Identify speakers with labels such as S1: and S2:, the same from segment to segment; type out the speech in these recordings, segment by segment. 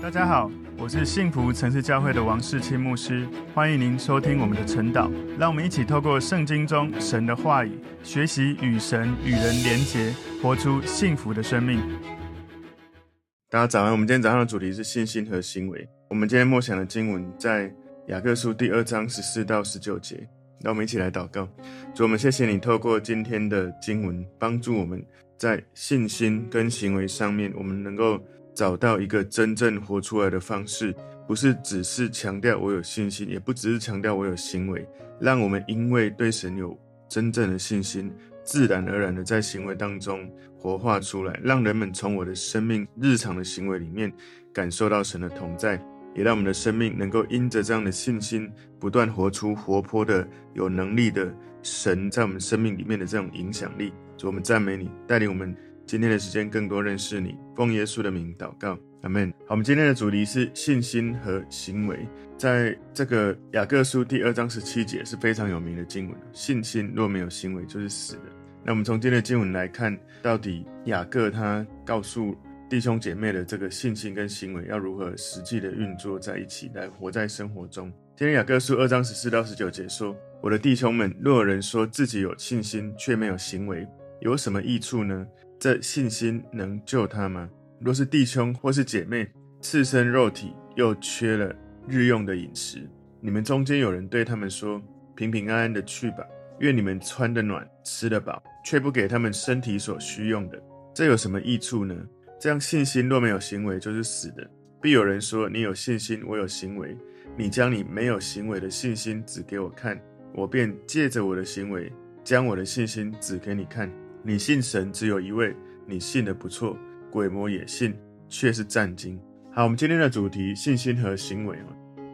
S1: 大家好，我是幸福城市教会的王世清牧师，欢迎您收听我们的晨祷。让我们一起透过圣经中神的话语，学习与神与人连结，活出幸福的生命。大家早安，我们今天早上的主题是信心和行为。我们今天默想的经文在雅各书第二章十四到十九节。让我们一起来祷告，主，我们谢谢你透过今天的经文，帮助我们在信心跟行为上面，我们能够找到一个真正活出来的方式，不是只是强调我有信心，也不只是强调我有行为，让我们因为对神有真正的信心，自然而然的在行为当中活化出来，让人们从我的生命日常的行为里面感受到神的同在，也让我们的生命能够因着这样的信心，不断活出活泼的、有能力的神在我们生命里面的这种影响力。主，我们赞美你，带领我们今天的时间更多认识你。奉耶稣的名祷告，阿门。好，我们今天的主题是信心和行为，在这个雅各书第二章十七节是非常有名的经文。信心若没有行为，就是死的。那我们从今天的经文来看，到底雅各他告诉弟兄姐妹的这个信心跟行为要如何实际的运作在一起，来活在生活中。今天雅各书二章十四到十九节说：“我的弟兄们，若有人说自己有信心，却没有行为，有什么益处呢？这信心能救他吗？若是弟兄或是姐妹赤身肉体，又缺了日用的饮食，你们中间有人对他们说：平平安安的去吧，愿你们穿得暖，吃得饱，却不给他们身体所需用的，这有什么益处呢？”这样信心若没有行为，就是死的。必有人说：“你有信心，我有行为。你将你没有行为的信心指给我看，我便借着我的行为，将我的信心指给你看。你信神只有一位，你信的不错，鬼魔也信，却是战惊。”好，我们今天的主题：信心和行为。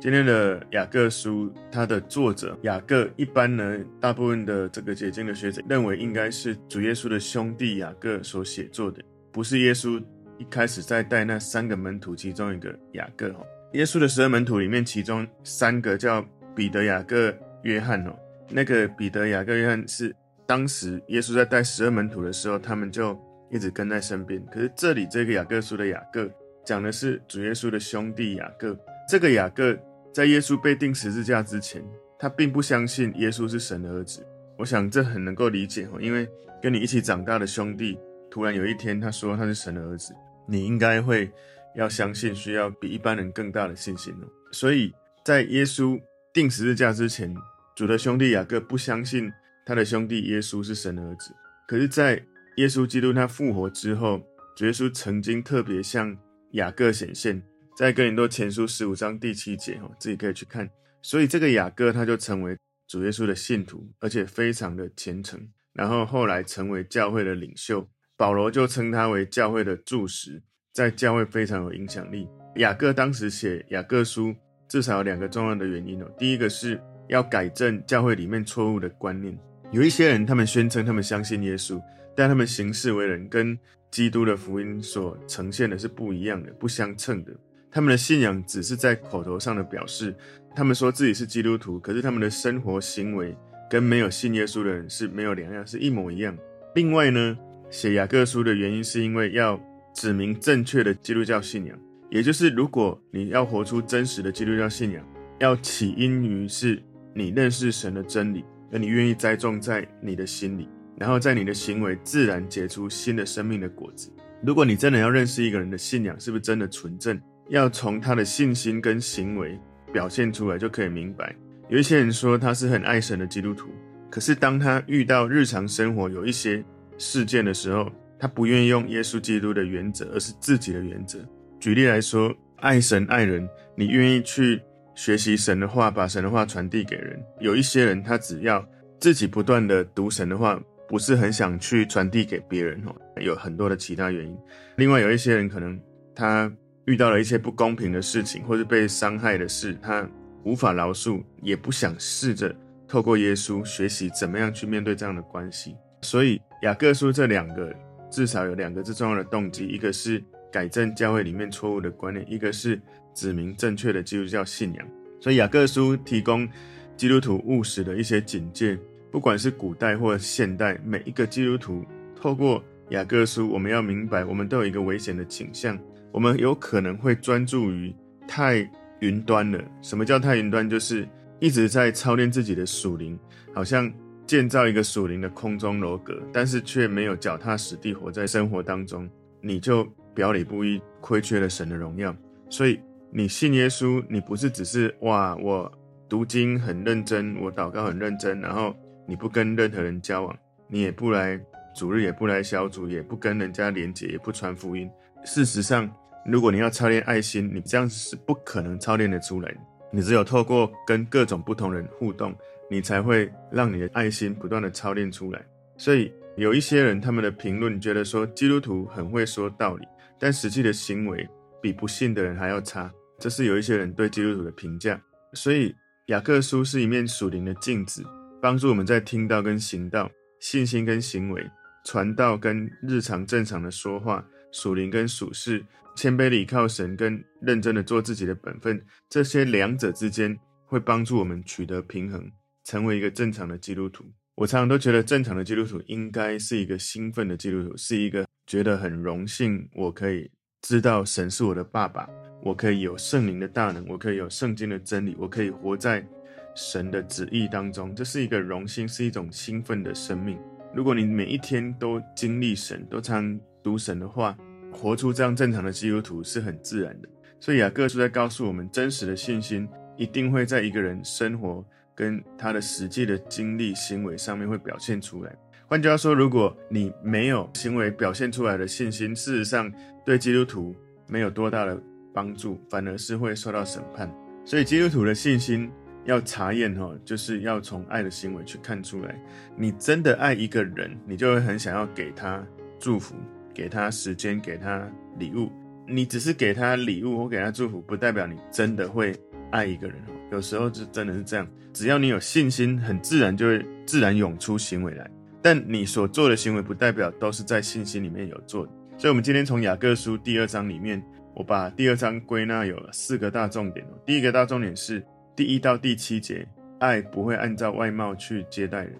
S1: 今天的雅各书，它的作者雅各，一般呢，大部分的这个解经的学者认为，应该是主耶稣的兄弟雅各所写作的，不是耶稣。一开始在带那三个门徒，其中一个雅各哈，耶稣的十二门徒里面，其中三个叫彼得、雅各、约翰哦。那个彼得、雅各、约翰是当时耶稣在带十二门徒的时候，他们就一直跟在身边。可是这里这个雅各书的雅各，讲的是主耶稣的兄弟雅各。这个雅各在耶稣被钉十字架之前，他并不相信耶稣是神的儿子。我想这很能够理解哦，因为跟你一起长大的兄弟，突然有一天他说他是神的儿子。你应该会要相信，需要比一般人更大的信心哦。所以在耶稣钉十字架之前，主的兄弟雅各不相信他的兄弟耶稣是神的儿子。可是，在耶稣基督他复活之后，主耶稣曾经特别向雅各显现，在哥林多前书十五章第七节哦，自己可以去看。所以这个雅各他就成为主耶稣的信徒，而且非常的虔诚，然后后来成为教会的领袖。保罗就称他为教会的柱石，在教会非常有影响力。雅各当时写雅各书，至少有两个重要的原因哦。第一个是要改正教会里面错误的观念，有一些人他们宣称他们相信耶稣，但他们行事为人跟基督的福音所呈现的是不一样的、不相称的。他们的信仰只是在口头上的表示，他们说自己是基督徒，可是他们的生活行为跟没有信耶稣的人是没有两样，是一模一样。另外呢，写雅各书的原因是因为要指明正确的基督教信仰，也就是如果你要活出真实的基督教信仰，要起因于是你认识神的真理，而你愿意栽种在你的心里，然后在你的行为自然结出新的生命的果子。如果你真的要认识一个人的信仰是不是真的纯正，要从他的信心跟行为表现出来就可以明白。有一些人说他是很爱神的基督徒，可是当他遇到日常生活有一些事件的时候，他不愿意用耶稣基督的原则，而是自己的原则。举例来说，爱神爱人，你愿意去学习神的话，把神的话传递给人。有一些人，他只要自己不断的读神的话，不是很想去传递给别人哦，有很多的其他原因。另外，有一些人可能他遇到了一些不公平的事情，或是被伤害的事，他无法饶恕，也不想试着透过耶稣学习怎么样去面对这样的关系。所以雅各书这两个至少有两个最重要的动机，一个是改正教会里面错误的观念，一个是指明正确的基督教信仰。所以雅各书提供基督徒务实的一些警戒，不管是古代或现代，每一个基督徒透过雅各书，我们要明白，我们都有一个危险的倾向，我们有可能会专注于太云端了。什么叫太云端？就是一直在操练自己的属灵，好像建造一个属灵的空中楼阁，但是却没有脚踏实地活在生活当中，你就表里不一，亏缺了神的荣耀。所以你信耶稣，你不是只是哇，我读经很认真，我祷告很认真，然后你不跟任何人交往，你也不来主日，也不来小组，也不跟人家连结，也不传福音。事实上，如果你要操练爱心，你这样子是不可能操练得出来的。你只有透过跟各种不同人互动，你才会让你的爱心不断的操练出来。所以有一些人他们的评论觉得说基督徒很会说道理，但实际的行为比不信的人还要差。这是有一些人对基督徒的评价。所以雅各书是一面属灵的镜子，帮助我们在听到跟行道、信心跟行为、传道跟日常正常的说话。属灵跟属世，谦卑的倚靠神，跟认真的做自己的本分，这些两者之间会帮助我们取得平衡，成为一个正常的基督徒。我常常都觉得，正常的基督徒应该是一个兴奋的基督徒，是一个觉得很荣幸，我可以知道神是我的爸爸，我可以有圣灵的大能，我可以有圣经的真理，我可以活在神的旨意当中，这是一个荣幸，是一种兴奋的生命。如果你每一天都经历神，都常读神的话，活出这样正常的基督徒是很自然的。所以雅各书在告诉我们，真实的信心一定会在一个人生活跟他的实际的经历行为上面会表现出来。换句话说，如果你没有行为表现出来的信心，事实上对基督徒没有多大的帮助，反而是会受到审判。所以基督徒的信心要查验哈，就是要从爱的行为去看出来。你真的爱一个人，你就会很想要给他祝福，给他时间，给他礼物。你只是给他礼物或给他祝福，不代表你真的会爱一个人。有时候就真的是这样，只要你有信心，很自然就会自然涌出行为来。但你所做的行为，不代表都是在信心里面有做的。所以，我们今天从雅各书第二章里面，我把第二章归纳有四个大重点。第一个大重点是第一到第七节，爱不会按照外貌去接待人。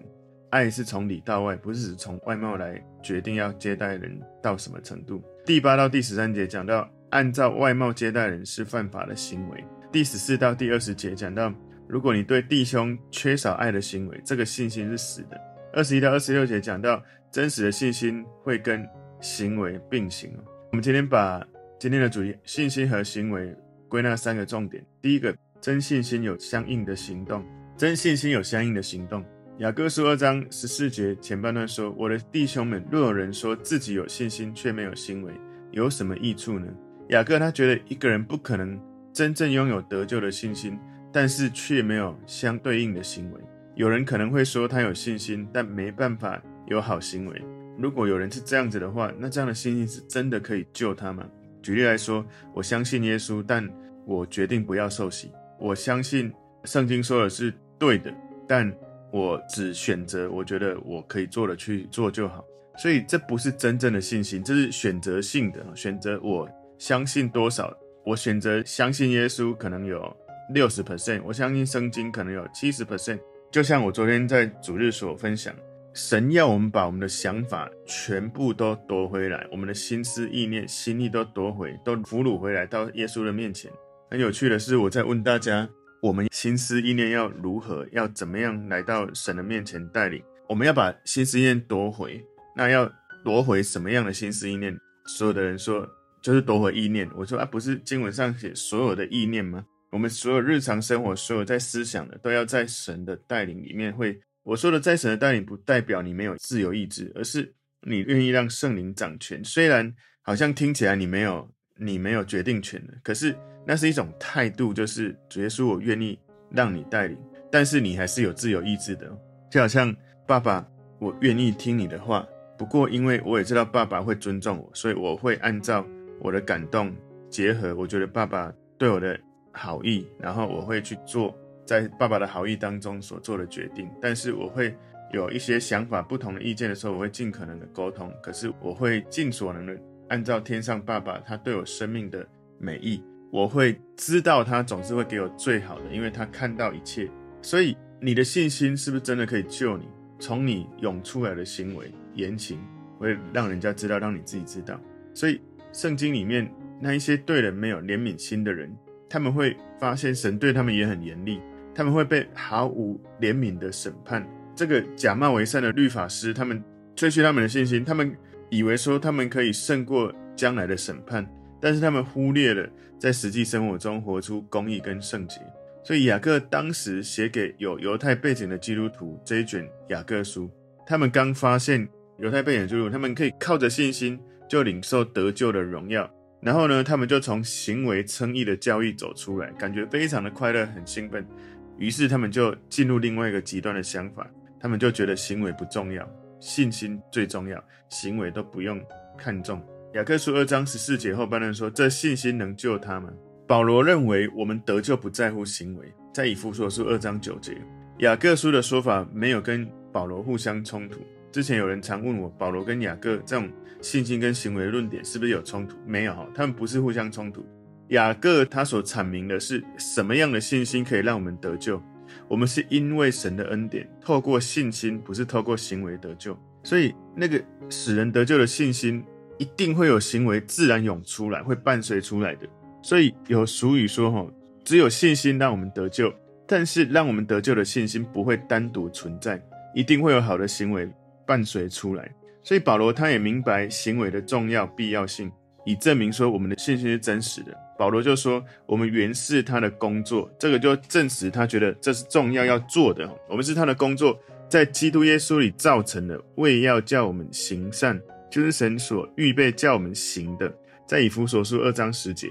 S1: 爱是从里到外，不是只从外貌来决定要接待人到什么程度。第八到第十三节讲到，按照外貌接待人是犯法的行为。第十四到第二十节讲到，如果你对弟兄缺少爱的行为，这个信心是死的。二十一到二十六节讲到，真实的信心会跟行为并行。我们今天把今天的主题信心和行为归纳三个重点。第一个，真信心有相应的行动，真信心有相应的行动。雅各书二章十四节前半段说：“我的弟兄们，若有人说自己有信心却没有行为，有什么益处呢？”雅各他觉得一个人不可能真正拥有得救的信心，但是却没有相对应的行为。有人可能会说他有信心，但没办法有好行为。如果有人是这样子的话，那这样的信心是真的可以救他吗？举例来说，我相信耶稣，但我决定不要受洗。我相信圣经说的是对的，但我只选择我觉得我可以做的去做就好，所以这不是真正的信心，这是选择性的选择。我相信多少，我选择相信耶稣可能有六十 percent，我相信圣经可能有七十 percent。就像我昨天在主日所分享，神要我们把我们的想法全部都夺回来，我们的心思意念、心意都夺回，都俘虏回来到耶稣的面前。很有趣的是，我在问大家。我们心思意念要如何，要怎么样来到神的面前带领？我们要把心思意念夺回，那要夺回什么样的心思意念？所有的人说就是夺回意念。我说啊，不是经文上写所有的意念吗？我们所有日常生活，所有在思想的，都要在神的带领里面会。我说的在神的带领，不代表你没有自由意志，而是你愿意让圣灵掌权。虽然好像听起来你没有，你没有决定权的，可是。那是一种态度，就是主耶稣，我愿意让你带领，但是你还是有自由意志的。就好像爸爸，我愿意听你的话，不过因为我也知道爸爸会尊重我，所以我会按照我的感动结合，我觉得爸爸对我的好意，然后我会去做在爸爸的好意当中所做的决定。但是我会有一些想法不同的意见的时候，我会尽可能的沟通，可是我会尽所能的按照天上爸爸他对我生命的美意。我会知道他总是会给我最好的，因为他看到一切。所以你的信心是不是真的可以救你？从你涌出来的行为言行，会让人家知道，让你自己知道。所以圣经里面那一些对人没有怜悯心的人，他们会发现神对他们也很严厉，他们会被毫无怜悯的审判。这个假冒为善的律法师，他们吹嘘他们的信心，他们以为说他们可以胜过将来的审判，但是他们忽略了在实际生活中活出公义跟圣洁。所以雅各当时写给有犹太背景的基督徒这一卷雅各书，他们刚发现犹太背景的基督徒，他们可以靠着信心就领受得救的荣耀。然后呢，他们就从行为称义的教义走出来，感觉非常的快乐，很兴奋。于是他们就进入另外一个极端的想法，他们就觉得行为不重要，信心最重要，行为都不用看重。雅各书二章十四节后半段说：“这信心能救他们。”保罗认为我们得救不在乎行为，在以弗所书二章九节，雅各书的说法没有跟保罗互相冲突。之前有人常问我，保罗跟雅各这种信心跟行为论点是不是有冲突？没有哈，他们不是互相冲突。雅各他所阐明的是什么样的信心可以让我们得救？我们是因为神的恩典，透过信心，不是透过行为得救。所以那个使人得救的信心，一定会有行为自然涌出来，会伴随出来的。所以有俗语说哈，只有信心让我们得救，但是让我们得救的信心不会单独存在，一定会有好的行为。伴随出来，所以保罗他也明白行为的重要必要性，以证明说我们的信心是真实的。保罗就说，我们原是他的工作，这个就证实他觉得这是重要要做的。我们是他的工作，在基督耶稣里造成的，为要叫我们行善，就是神所预备叫我们行的。在以弗所书二章十节，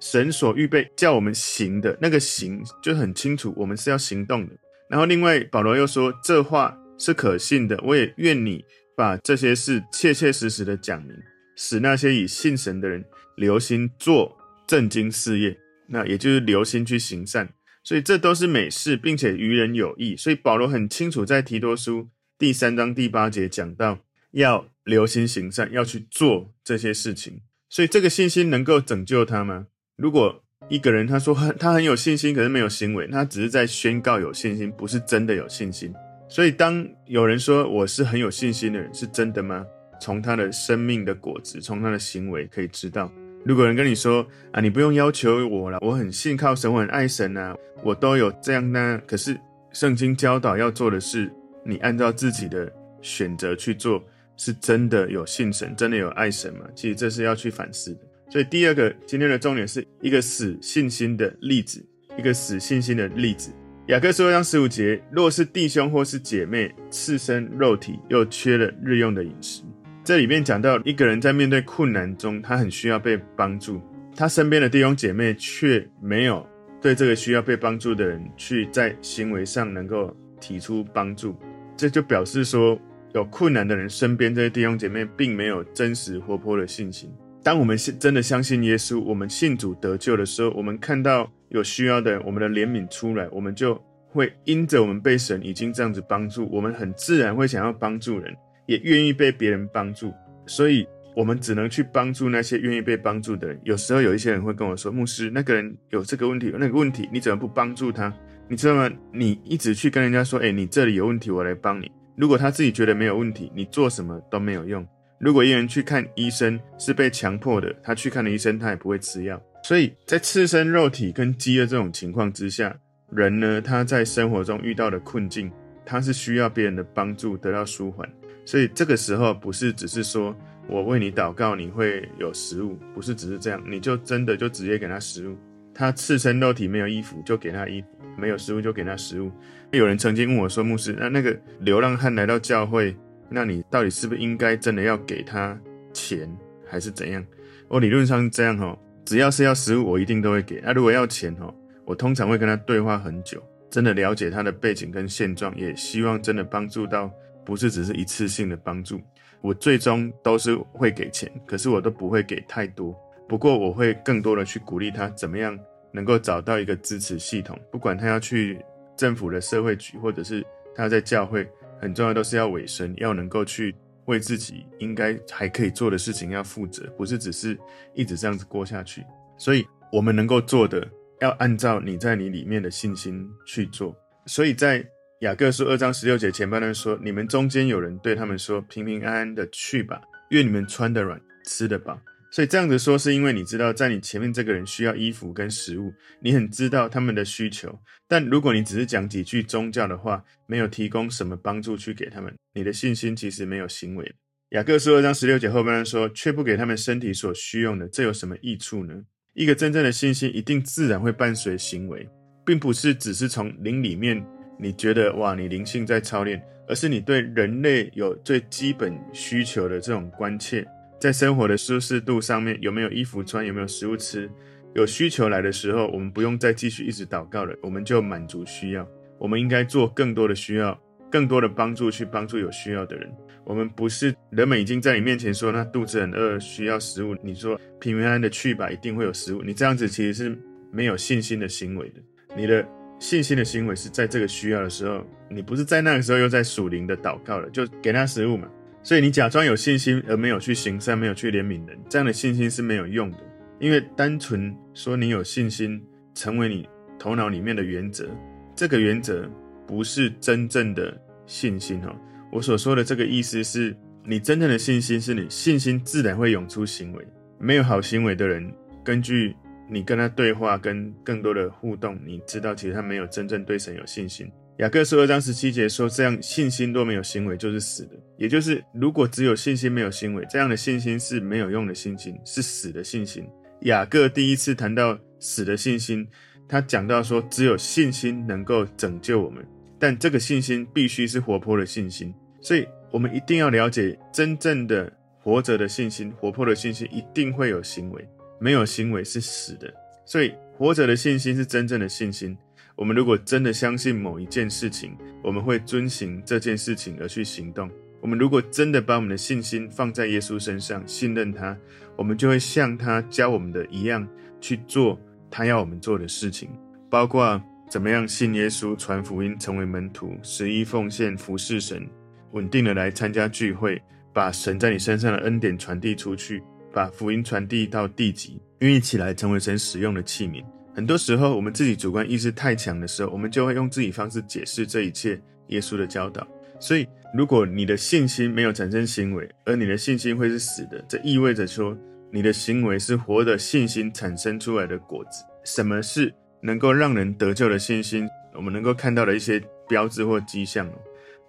S1: 神所预备叫我们行的那个行就很清楚，我们是要行动的。然后另外保罗又说这话。是可信的，我也愿你把这些事切切实实的讲明，使那些以信神的人留心做正经事业，那也就是留心去行善，所以这都是美事，并且于人有益。所以保罗很清楚，在提多书第三章第八节讲到，要留心行善，要去做这些事情。所以这个信心能够拯救他吗？如果一个人他说他很有信心，可是没有行为，他只是在宣告有信心，不是真的有信心。所以，当有人说我是很有信心的人，是真的吗？从他的生命的果子，从他的行为可以知道。如果人跟你说啊，你不用要求我了，我很信靠神，我很爱神啊，我都有这样呢。可是圣经教导要做的是，你按照自己的选择去做，是真的有信神，真的有爱神吗？其实这是要去反思的。所以第二个今天的重点是一个死信心的例子，一个死信心的例子。雅各书章十五节：若是弟兄或是姐妹赤身肉体，又缺了日用的饮食，这里面讲到一个人在面对困难中，他很需要被帮助，他身边的弟兄姐妹却没有对这个需要被帮助的人去在行为上能够提出帮助，这就表示说，有困难的人身边这些弟兄姐妹并没有真实活泼的信心。当我们是真的相信耶稣，我们信主得救的时候，我们看到。有需要的人，我们的怜悯出来，我们就会因着我们被神已经这样子帮助，我们很自然会想要帮助人，也愿意被别人帮助。所以，我们只能去帮助那些愿意被帮助的人。有时候有一些人会跟我说：“牧师，那个人有这个问题，有那个问题，你怎么不帮助他？你知道吗？你一直去跟人家说，诶，你这里有问题，我来帮你。如果他自己觉得没有问题，你做什么都没有用。如果一个人去看医生是被强迫的，他去看了医生，他也不会吃药。”所以在赤身肉体跟饥饿这种情况之下，人呢，他在生活中遇到的困境，他是需要别人的帮助得到舒缓。所以这个时候不是只是说我为你祷告，你会有食物，不是只是这样，你就真的就直接给他食物。他赤身肉体没有衣服，就给他衣服；没有食物就给他食物。有人曾经问我说：“牧师，那那个流浪汉来到教会，那你到底是不是应该真的要给他钱，还是怎样？”我理论上这样哈。只要是要食物，我一定都会给。那、如果要钱哦，我通常会跟他对话很久，真的了解他的背景跟现状，也希望真的帮助到，不是只是一次性的帮助。我最终都是会给钱，可是我都不会给太多。不过我会更多的去鼓励他，怎么样能够找到一个支持系统，不管他要去政府的社会局，或者是他在教会，很重要都是要委身，要能够去。为自己应该还可以做的事情要负责，不是只是一直这样子过下去。所以，我们能够做的，要按照你在你里面的信心去做。所以在雅各书二章十六节前半段说：“你们中间有人对他们说，平平安安的去吧，愿你们穿得软，吃得饱，所以这样子说，是因为你知道，在你前面这个人需要衣服跟食物，你很知道他们的需求。但如果你只是讲几句宗教的话，没有提供什么帮助去给他们，你的信心其实没有行为。雅各书二章十六节后半段说：“却不给他们身体所需用的，这有什么益处呢？”一个真正的信心，一定自然会伴随行为，并不是只是从灵里面你觉得哇，你灵性在操练，而是你对人类有最基本需求的这种关切。在生活的舒适度上面，有没有衣服穿，有没有食物吃，有需求来的时候，我们不用再继续一直祷告了，我们就满足需要。我们应该做更多的需要，更多的帮助去帮助有需要的人。我们不是人们已经在你面前说，那肚子很饿，需要食物，你说平平安安的去吧，一定会有食物。你这样子其实是没有信心的行为的。你的信心的行为是在这个需要的时候，你不是在那个时候又在属灵的祷告了，就给他食物嘛。所以你假装有信心而没有去行善，没有去怜悯人，这样的信心是没有用的。因为单纯说你有信心，成为你头脑里面的原则，这个原则不是真正的信心哈。我所说的这个意思是，你真正的信心是你信心自然会涌出行为。没有好行为的人，根据你跟他对话跟更多的互动，你知道其实他没有真正对神有信心。雅各书二章十七节说：“这样信心若没有行为，就是死的。也就是，如果只有信心没有行为，这样的信心是没有用的信心，是死的信心。”雅各第一次谈到死的信心，他讲到说，只有信心能够拯救我们，但这个信心必须是活泼的信心。所以，我们一定要了解，真正的活着的信心、活泼的信心，一定会有行为，没有行为是死的。所以，活着的信心是真正的信心。我们如果真的相信某一件事情，我们会遵行这件事情而去行动。我们如果真的把我们的信心放在耶稣身上，信任他，我们就会像他教我们的一样去做他要我们做的事情，包括怎么样信耶稣、传福音、成为门徒、十一奉献、服侍神、稳定的来参加聚会，把神在你身上的恩典传递出去，把福音传递到地极，愿意起来成为神使用的器皿。很多时候，我们自己主观意识太强的时候，我们就会用自己方式解释这一切耶稣的教导。所以，如果你的信心没有产生行为，而你的信心会是死的，这意味着说你的行为是活的信心产生出来的果子。什么是能够让人得救的信心？我们能够看到的一些标志或迹象，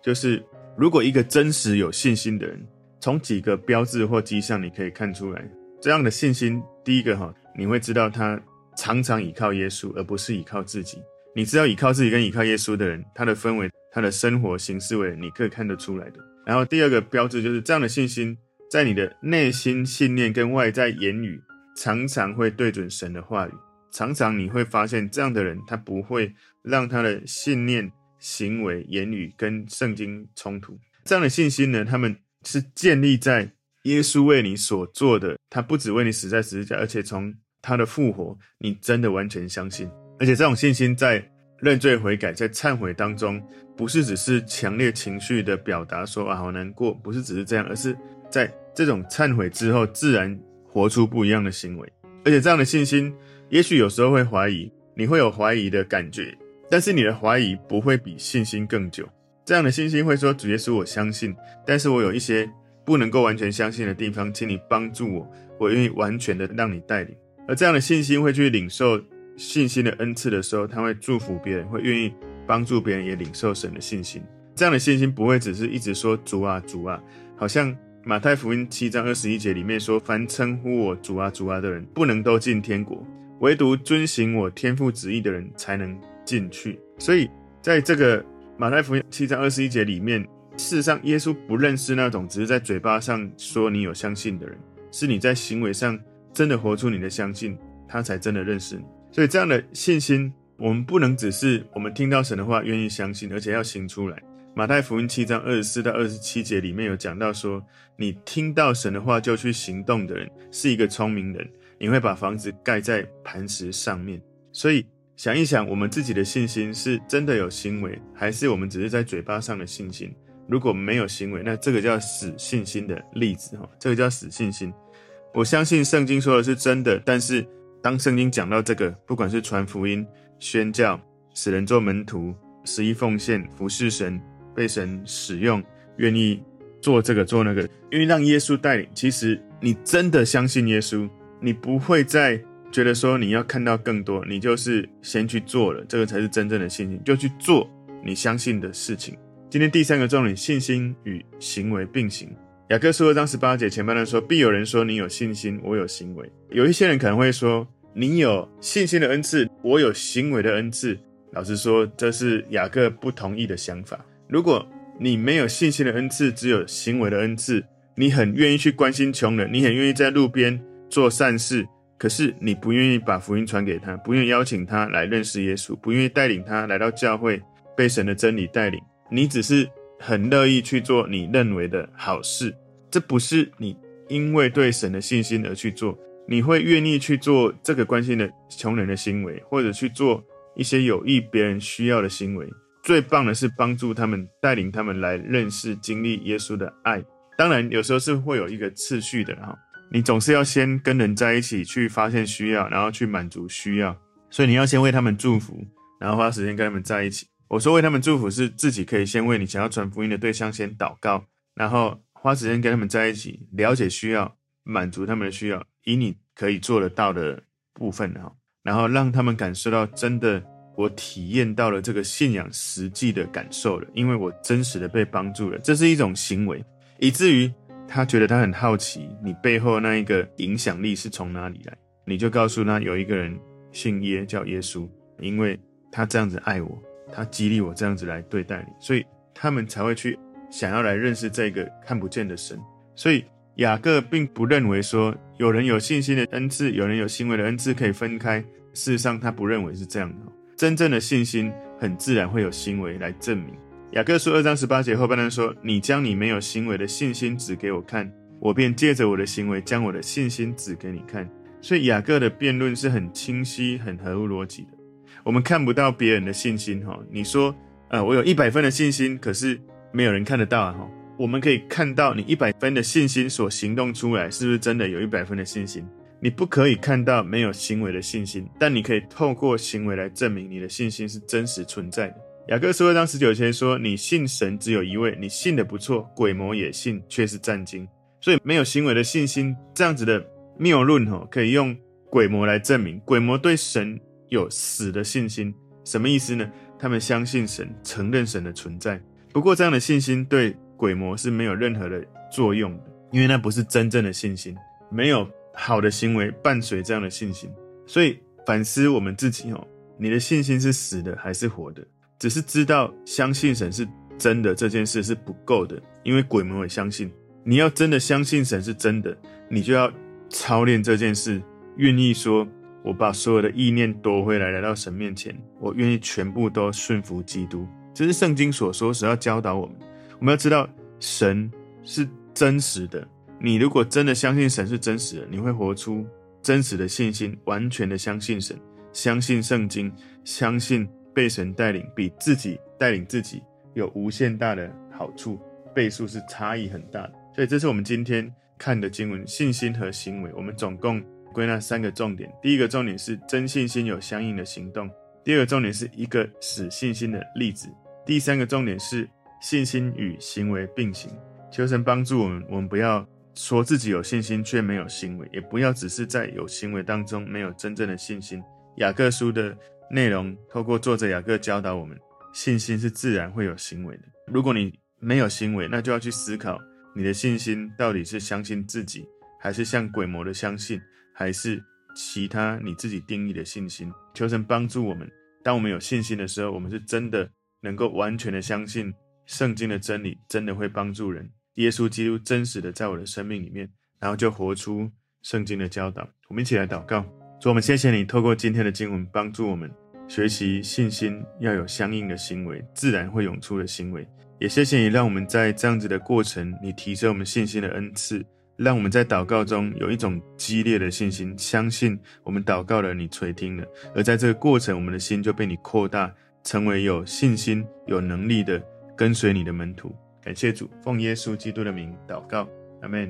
S1: 就是如果一个真实有信心的人，从几个标志或迹象你可以看出来，这样的信心，第一个哈，你会知道他。常常倚靠耶稣，而不是倚靠自己。你知道倚靠自己跟倚靠耶稣的人，他的氛围、他的生活形式为，你可以看得出来的。然后第二个标志就是这样的信心，在你的内心信念跟外在言语，常常会对准神的话语。常常你会发现，这样的人他不会让他的信念、行为、言语跟圣经冲突。这样的信心呢，他们是建立在耶稣为你所做的。他不只为你死在十字架，而且从他的复活，你真的完全相信，而且这种信心在认罪悔改、在忏悔当中，不是只是强烈情绪的表达，说啊好难过，不是只是这样，而是在这种忏悔之后，自然活出不一样的行为。而且这样的信心，也许有时候会怀疑，你会有怀疑的感觉，但是你的怀疑不会比信心更久。这样的信心会说，主耶稣，我相信，但是我有一些不能够完全相信的地方，请你帮助我，我愿意完全的让你带领。而这样的信心会去领受信心的恩赐的时候，他会祝福别人，会愿意帮助别人，也领受神的信心。这样的信心不会只是一直说主啊主啊，好像马太福音七章二十一节里面说：“凡称呼我主啊主啊的人，不能都进天国，唯独遵行我天父旨意的人才能进去。”所以，在这个马太福音七章二十一节里面，事实上耶稣不认识那种只是在嘴巴上说你有相信的人，是你在行为上。真的活出你的相信，他才真的认识你。所以这样的信心，我们不能只是我们听到神的话愿意相信，而且要行出来。马太福音七章二十四到二十七节里面有讲到说，你听到神的话就去行动的人，是一个聪明人。你会把房子盖在磐石上面。所以想一想，我们自己的信心是真的有行为，还是我们只是在嘴巴上的信心？如果没有行为，那这个叫死信心的例子哈，这个叫死信心。我相信圣经说的是真的，但是当圣经讲到这个，不管是传福音、宣教、使人做门徒、十一奉献、服侍神、被神使用、愿意做这个做那个，因为让耶稣带领。其实你真的相信耶稣，你不会再觉得说你要看到更多，你就是先去做了，这个才是真正的信心，就去做你相信的事情。今天第三个重点，信心与行为并行。雅各书二章十八节前半段说：“必有人说你有信心，我有行为。”有一些人可能会说：“你有信心的恩赐，我有行为的恩赐。”老实说，这是雅各不同意的想法。如果你没有信心的恩赐，只有行为的恩赐，你很愿意去关心穷人，你很愿意在路边做善事，可是你不愿意把福音传给他，不愿意邀请他来认识耶稣，不愿意带领他来到教会，被神的真理带领，你只是。很乐意去做你认为的好事，这不是你因为对神的信心而去做，你会愿意去做这个关心的穷人的行为，或者去做一些有益别人需要的行为。最棒的是帮助他们，带领他们来认识、经历耶稣的爱。当然，有时候是会有一个次序的哈，你总是要先跟人在一起去发现需要，然后去满足需要，所以你要先为他们祝福，然后花时间跟他们在一起。我说为他们祝福是自己可以先为你想要传福音的对象先祷告，然后花时间跟他们在一起，了解需要，满足他们的需要，以你可以做得到的部分哈，然后让他们感受到真的我体验到了这个信仰实际的感受了，因为我真实的被帮助了，这是一种行为，以至于他觉得他很好奇你背后那一个影响力是从哪里来，你就告诉他有一个人姓耶叫耶稣，因为他这样子爱我。他激励我这样子来对待你，所以他们才会去想要来认识这个看不见的神。所以雅各并不认为说有人有信心的恩赐，有人有行为的恩赐可以分开。事实上，他不认为是这样的。真正的信心很自然会有行为来证明。雅各书二章十八节后半段说：“你将你没有行为的信心指给我看，我便借着我的行为将我的信心指给你看。”所以雅各的辩论是很清晰、很合乎逻辑的。我们看不到别人的信心，哈，你说，呃，我有一百分的信心，可是没有人看得到啊，哈。我们可以看到你一百分的信心所行动出来，是不是真的有一百分的信心？你不可以看到没有行为的信心，但你可以透过行为来证明你的信心是真实存在的。雅各书二章十九节说：“你信神只有一位，你信的不错，鬼魔也信，却是战惊。”所以没有行为的信心，这样子的谬论，哈，可以用鬼魔来证明，鬼魔对神。有死的信心，什么意思呢？他们相信神，承认神的存在。不过，这样的信心对鬼魔是没有任何的作用的，因为那不是真正的信心，没有好的行为伴随这样的信心。所以反思我们自己哦，你的信心是死的还是活的？只是知道相信神是真的这件事是不够的，因为鬼魔也相信。你要真的相信神是真的，你就要操练这件事，愿意说。我把所有的意念夺回来，来到神面前。我愿意全部都顺服基督。这是圣经所说，是要教导我们。我们要知道神是真实的。你如果真的相信神是真实的，你会活出真实的信心，完全的相信神，相信圣经，相信被神带领，比自己带领自己有无限大的好处，倍数是差异很大的。所以，这是我们今天看的经文：信心和行为。我们总共。归纳三个重点：第一个重点是真信心有相应的行动；第二个重点是一个使信心的例子；第三个重点是信心与行为并行。求神帮助我们，我们不要说自己有信心却没有行为，也不要只是在有行为当中没有真正的信心。雅各书的内容透过作者雅各教导我们，信心是自然会有行为的。如果你没有行为，那就要去思考你的信心到底是相信自己，还是像鬼魔的相信。还是其他你自己定义的信心，求神帮助我们。当我们有信心的时候，我们是真的能够完全的相信圣经的真理，真的会帮助人。耶稣基督真实的在我的生命里面，然后就活出圣经的教导。我们一起来祷告，主，我们谢谢你透过今天的经文帮助我们学习信心要有相应的行为，自然会涌出的行为。也谢谢你让我们在这样子的过程，你提升我们信心的恩赐。让我们在祷告中有一种激烈的信心，相信我们祷告了，你垂听了。而在这个过程，我们的心就被你扩大，成为有信心、有能力的跟随你的门徒。感谢主，奉耶稣基督的名祷告，阿门。